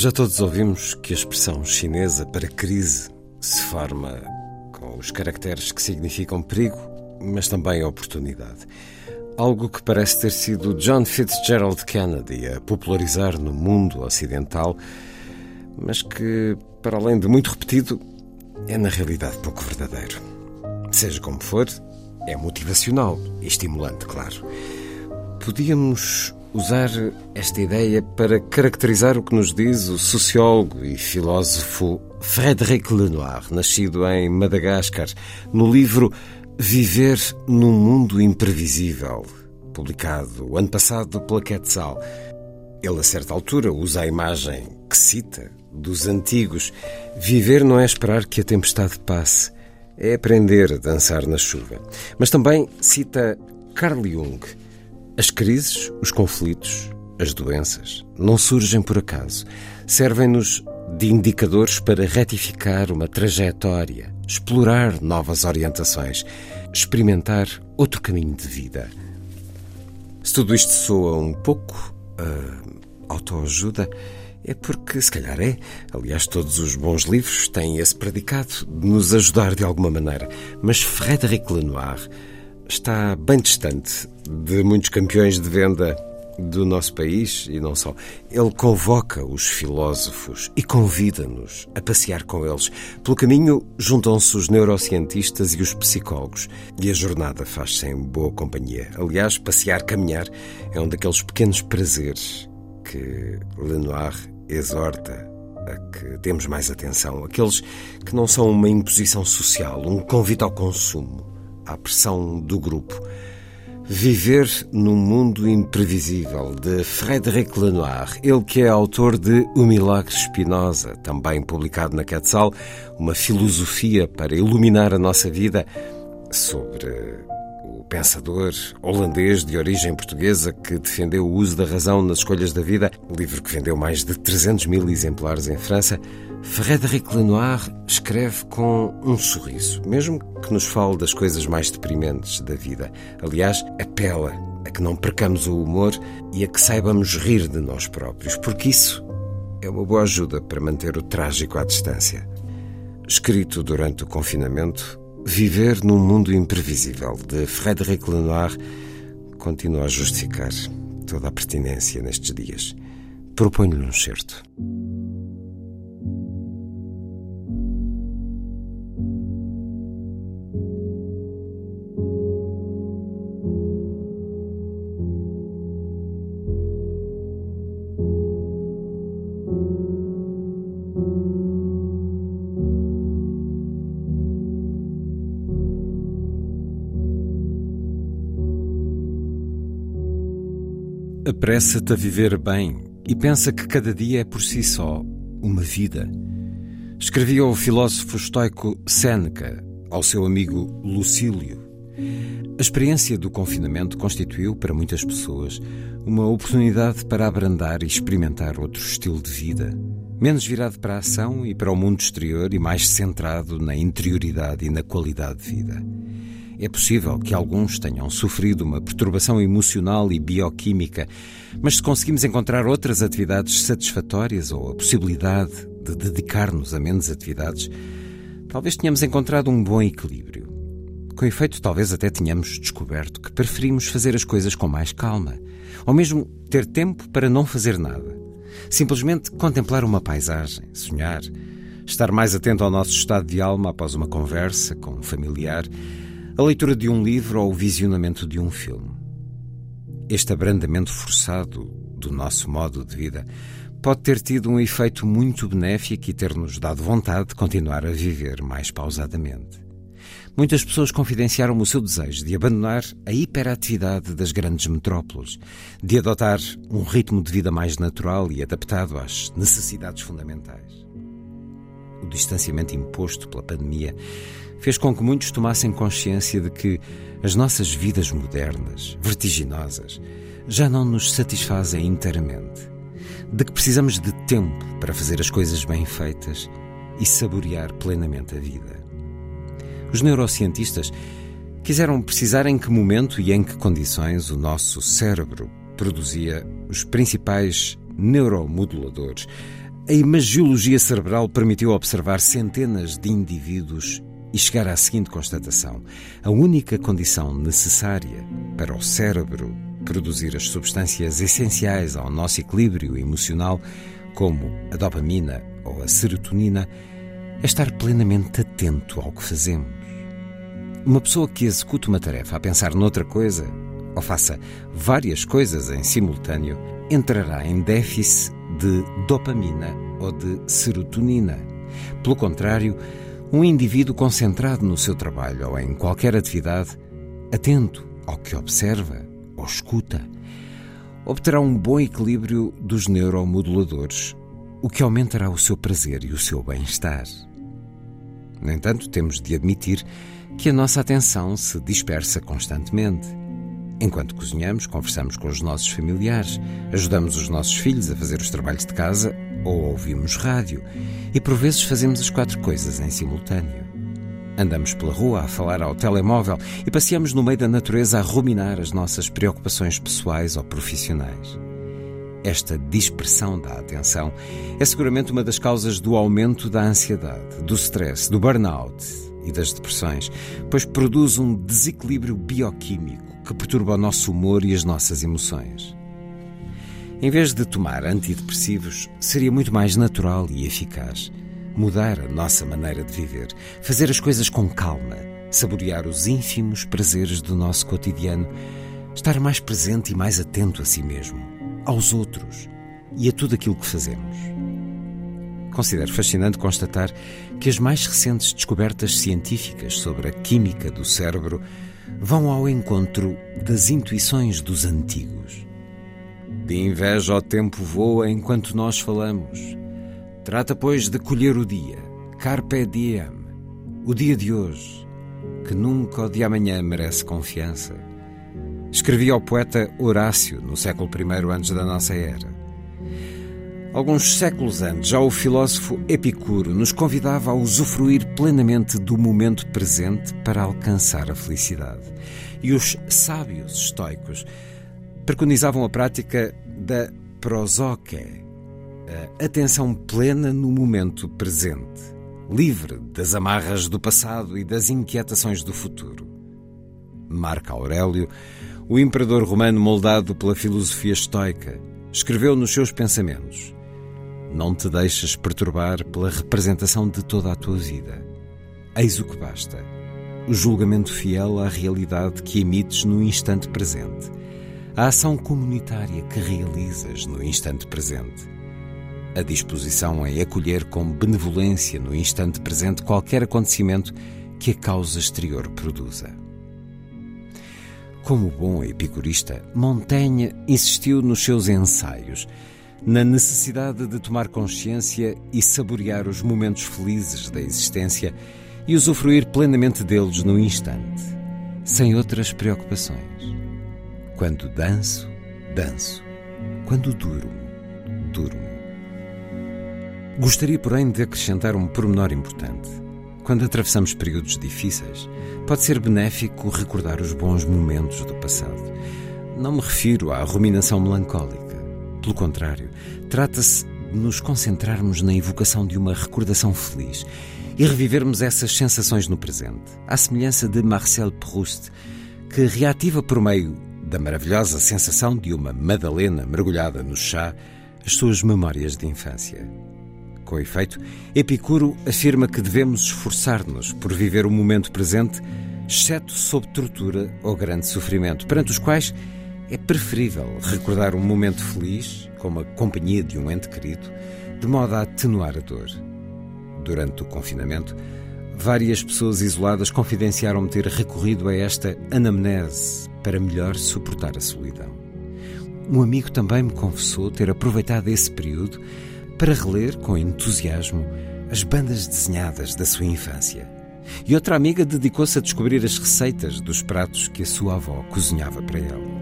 Já todos ouvimos que a expressão chinesa para crise se forma com os caracteres que significam perigo mas também oportunidade. Algo que parece ter sido John Fitzgerald Kennedy a popularizar no mundo ocidental, mas que, para além de muito repetido, é na realidade pouco verdadeiro. Seja como for, é motivacional e estimulante, claro. Podíamos usar esta ideia para caracterizar o que nos diz o sociólogo e filósofo Frédéric Lenoir, nascido em Madagascar, no livro Viver num Mundo Imprevisível, publicado ano passado pela Quetzal. Ele, a certa altura, usa a imagem que cita dos antigos. Viver não é esperar que a tempestade passe, é aprender a dançar na chuva. Mas também cita Carl Jung. As crises, os conflitos, as doenças não surgem por acaso. Servem-nos de indicadores para retificar uma trajetória, explorar novas orientações, experimentar outro caminho de vida. Se tudo isto soa um pouco uh, autoajuda, é porque, se calhar é. Aliás, todos os bons livros têm esse predicado de nos ajudar de alguma maneira. Mas Frédéric Lenoir está bem distante de muitos campeões de venda do nosso país e não só. Ele convoca os filósofos e convida-nos a passear com eles. Pelo caminho juntam-se os neurocientistas e os psicólogos e a jornada faz-se em boa companhia. Aliás, passear, caminhar é um daqueles pequenos prazeres que Lenoir exorta a que demos mais atenção, aqueles que não são uma imposição social, um convite ao consumo, à pressão do grupo Viver num Mundo Imprevisível, de Frédéric Lenoir, ele que é autor de O Milagre Espinosa, também publicado na Quetzal, uma filosofia para iluminar a nossa vida, sobre o pensador holandês de origem portuguesa que defendeu o uso da razão nas escolhas da vida, livro que vendeu mais de 300 mil exemplares em França. Frédéric Lenoir escreve com um sorriso, mesmo que nos fale das coisas mais deprimentes da vida. Aliás, apela a que não percamos o humor e a que saibamos rir de nós próprios, porque isso é uma boa ajuda para manter o trágico à distância. Escrito durante o confinamento, Viver num Mundo Imprevisível, de Frédéric Lenoir, continua a justificar toda a pertinência nestes dias. Proponho-lhe um certo. Apressa-te a viver bem e pensa que cada dia é por si só uma vida. Escrevia o filósofo estoico Sêneca ao seu amigo Lucílio. A experiência do confinamento constituiu, para muitas pessoas, uma oportunidade para abrandar e experimentar outro estilo de vida, menos virado para a ação e para o mundo exterior e mais centrado na interioridade e na qualidade de vida. É possível que alguns tenham sofrido uma perturbação emocional e bioquímica, mas se conseguimos encontrar outras atividades satisfatórias ou a possibilidade de dedicar-nos a menos atividades, talvez tenhamos encontrado um bom equilíbrio. Com efeito, talvez até tenhamos descoberto que preferimos fazer as coisas com mais calma, ou mesmo ter tempo para não fazer nada. Simplesmente contemplar uma paisagem, sonhar, estar mais atento ao nosso estado de alma após uma conversa com um familiar a leitura de um livro ou o visionamento de um filme. Este abrandamento forçado do nosso modo de vida pode ter tido um efeito muito benéfico e ter-nos dado vontade de continuar a viver mais pausadamente. Muitas pessoas confidenciaram o seu desejo de abandonar a hiperatividade das grandes metrópoles, de adotar um ritmo de vida mais natural e adaptado às necessidades fundamentais. O distanciamento imposto pela pandemia fez com que muitos tomassem consciência de que as nossas vidas modernas, vertiginosas, já não nos satisfazem inteiramente. De que precisamos de tempo para fazer as coisas bem feitas e saborear plenamente a vida. Os neurocientistas quiseram precisar em que momento e em que condições o nosso cérebro produzia os principais neuromoduladores. A imagiologia cerebral permitiu observar centenas de indivíduos e chegar à seguinte constatação: a única condição necessária para o cérebro produzir as substâncias essenciais ao nosso equilíbrio emocional, como a dopamina ou a serotonina, é estar plenamente atento ao que fazemos. Uma pessoa que execute uma tarefa a pensar noutra coisa, ou faça várias coisas em simultâneo, entrará em déficit de dopamina ou de serotonina. Pelo contrário, um indivíduo concentrado no seu trabalho ou em qualquer atividade, atento ao que observa ou escuta, obterá um bom equilíbrio dos neuromoduladores, o que aumentará o seu prazer e o seu bem-estar. No entanto, temos de admitir que a nossa atenção se dispersa constantemente. Enquanto cozinhamos, conversamos com os nossos familiares, ajudamos os nossos filhos a fazer os trabalhos de casa ou ouvimos rádio e por vezes fazemos as quatro coisas em simultâneo. Andamos pela rua a falar ao telemóvel e passeamos no meio da natureza a ruminar as nossas preocupações pessoais ou profissionais. Esta dispersão da atenção é seguramente uma das causas do aumento da ansiedade, do stress, do burnout e das depressões, pois produz um desequilíbrio bioquímico que perturba o nosso humor e as nossas emoções. Em vez de tomar antidepressivos, seria muito mais natural e eficaz mudar a nossa maneira de viver, fazer as coisas com calma, saborear os ínfimos prazeres do nosso cotidiano, estar mais presente e mais atento a si mesmo aos outros e a tudo aquilo que fazemos. Considero fascinante constatar que as mais recentes descobertas científicas sobre a química do cérebro vão ao encontro das intuições dos antigos. De inveja o tempo voa enquanto nós falamos. Trata, pois, de colher o dia, carpe diem, o dia de hoje, que nunca o de amanhã merece confiança. Escrevia o poeta Horácio no século I antes da nossa era. Alguns séculos antes, já o filósofo Epicuro nos convidava a usufruir plenamente do momento presente para alcançar a felicidade. E os sábios estoicos preconizavam a prática da prosoque, a atenção plena no momento presente, livre das amarras do passado e das inquietações do futuro. Marco Aurélio o imperador romano, moldado pela filosofia estoica, escreveu nos seus pensamentos: Não te deixes perturbar pela representação de toda a tua vida. Eis o que basta: o julgamento fiel à realidade que emites no instante presente, a ação comunitária que realizas no instante presente, a disposição em acolher com benevolência no instante presente qualquer acontecimento que a causa exterior produza. Como bom epicurista, Montaigne insistiu nos seus ensaios na necessidade de tomar consciência e saborear os momentos felizes da existência e usufruir plenamente deles no instante, sem outras preocupações. Quando danço, danço. Quando durmo, durmo. Gostaria, porém, de acrescentar um pormenor importante. Quando atravessamos períodos difíceis, pode ser benéfico recordar os bons momentos do passado. Não me refiro à ruminação melancólica. Pelo contrário, trata-se de nos concentrarmos na evocação de uma recordação feliz e revivermos essas sensações no presente, à semelhança de Marcel Proust, que reativa por meio da maravilhosa sensação de uma Madalena mergulhada no chá as suas memórias de infância. Com efeito, Epicuro afirma que devemos esforçar-nos por viver o momento presente, exceto sob tortura ou grande sofrimento, perante os quais é preferível recordar um momento feliz, como a companhia de um ente querido, de modo a atenuar a dor. Durante o confinamento, várias pessoas isoladas confidenciaram-me ter recorrido a esta anamnese para melhor suportar a solidão. Um amigo também me confessou ter aproveitado esse período para reler com entusiasmo as bandas desenhadas da sua infância. E outra amiga dedicou-se a descobrir as receitas dos pratos que a sua avó cozinhava para ela.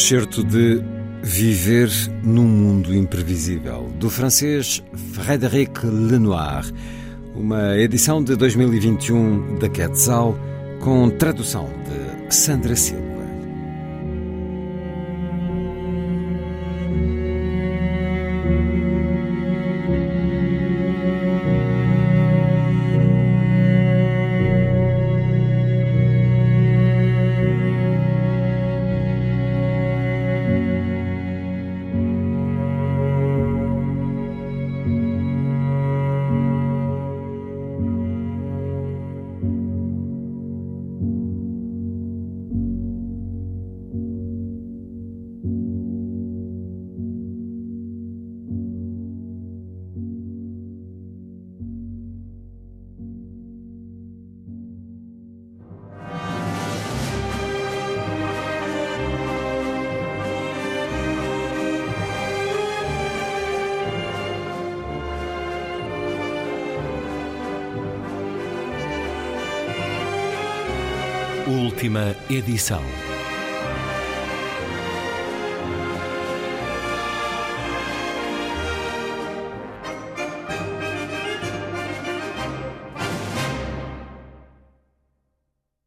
Certo de Viver num Mundo Imprevisível, do francês Frédéric Lenoir, uma edição de 2021 da Quetzal, com tradução de Sandra Silva. Última edição.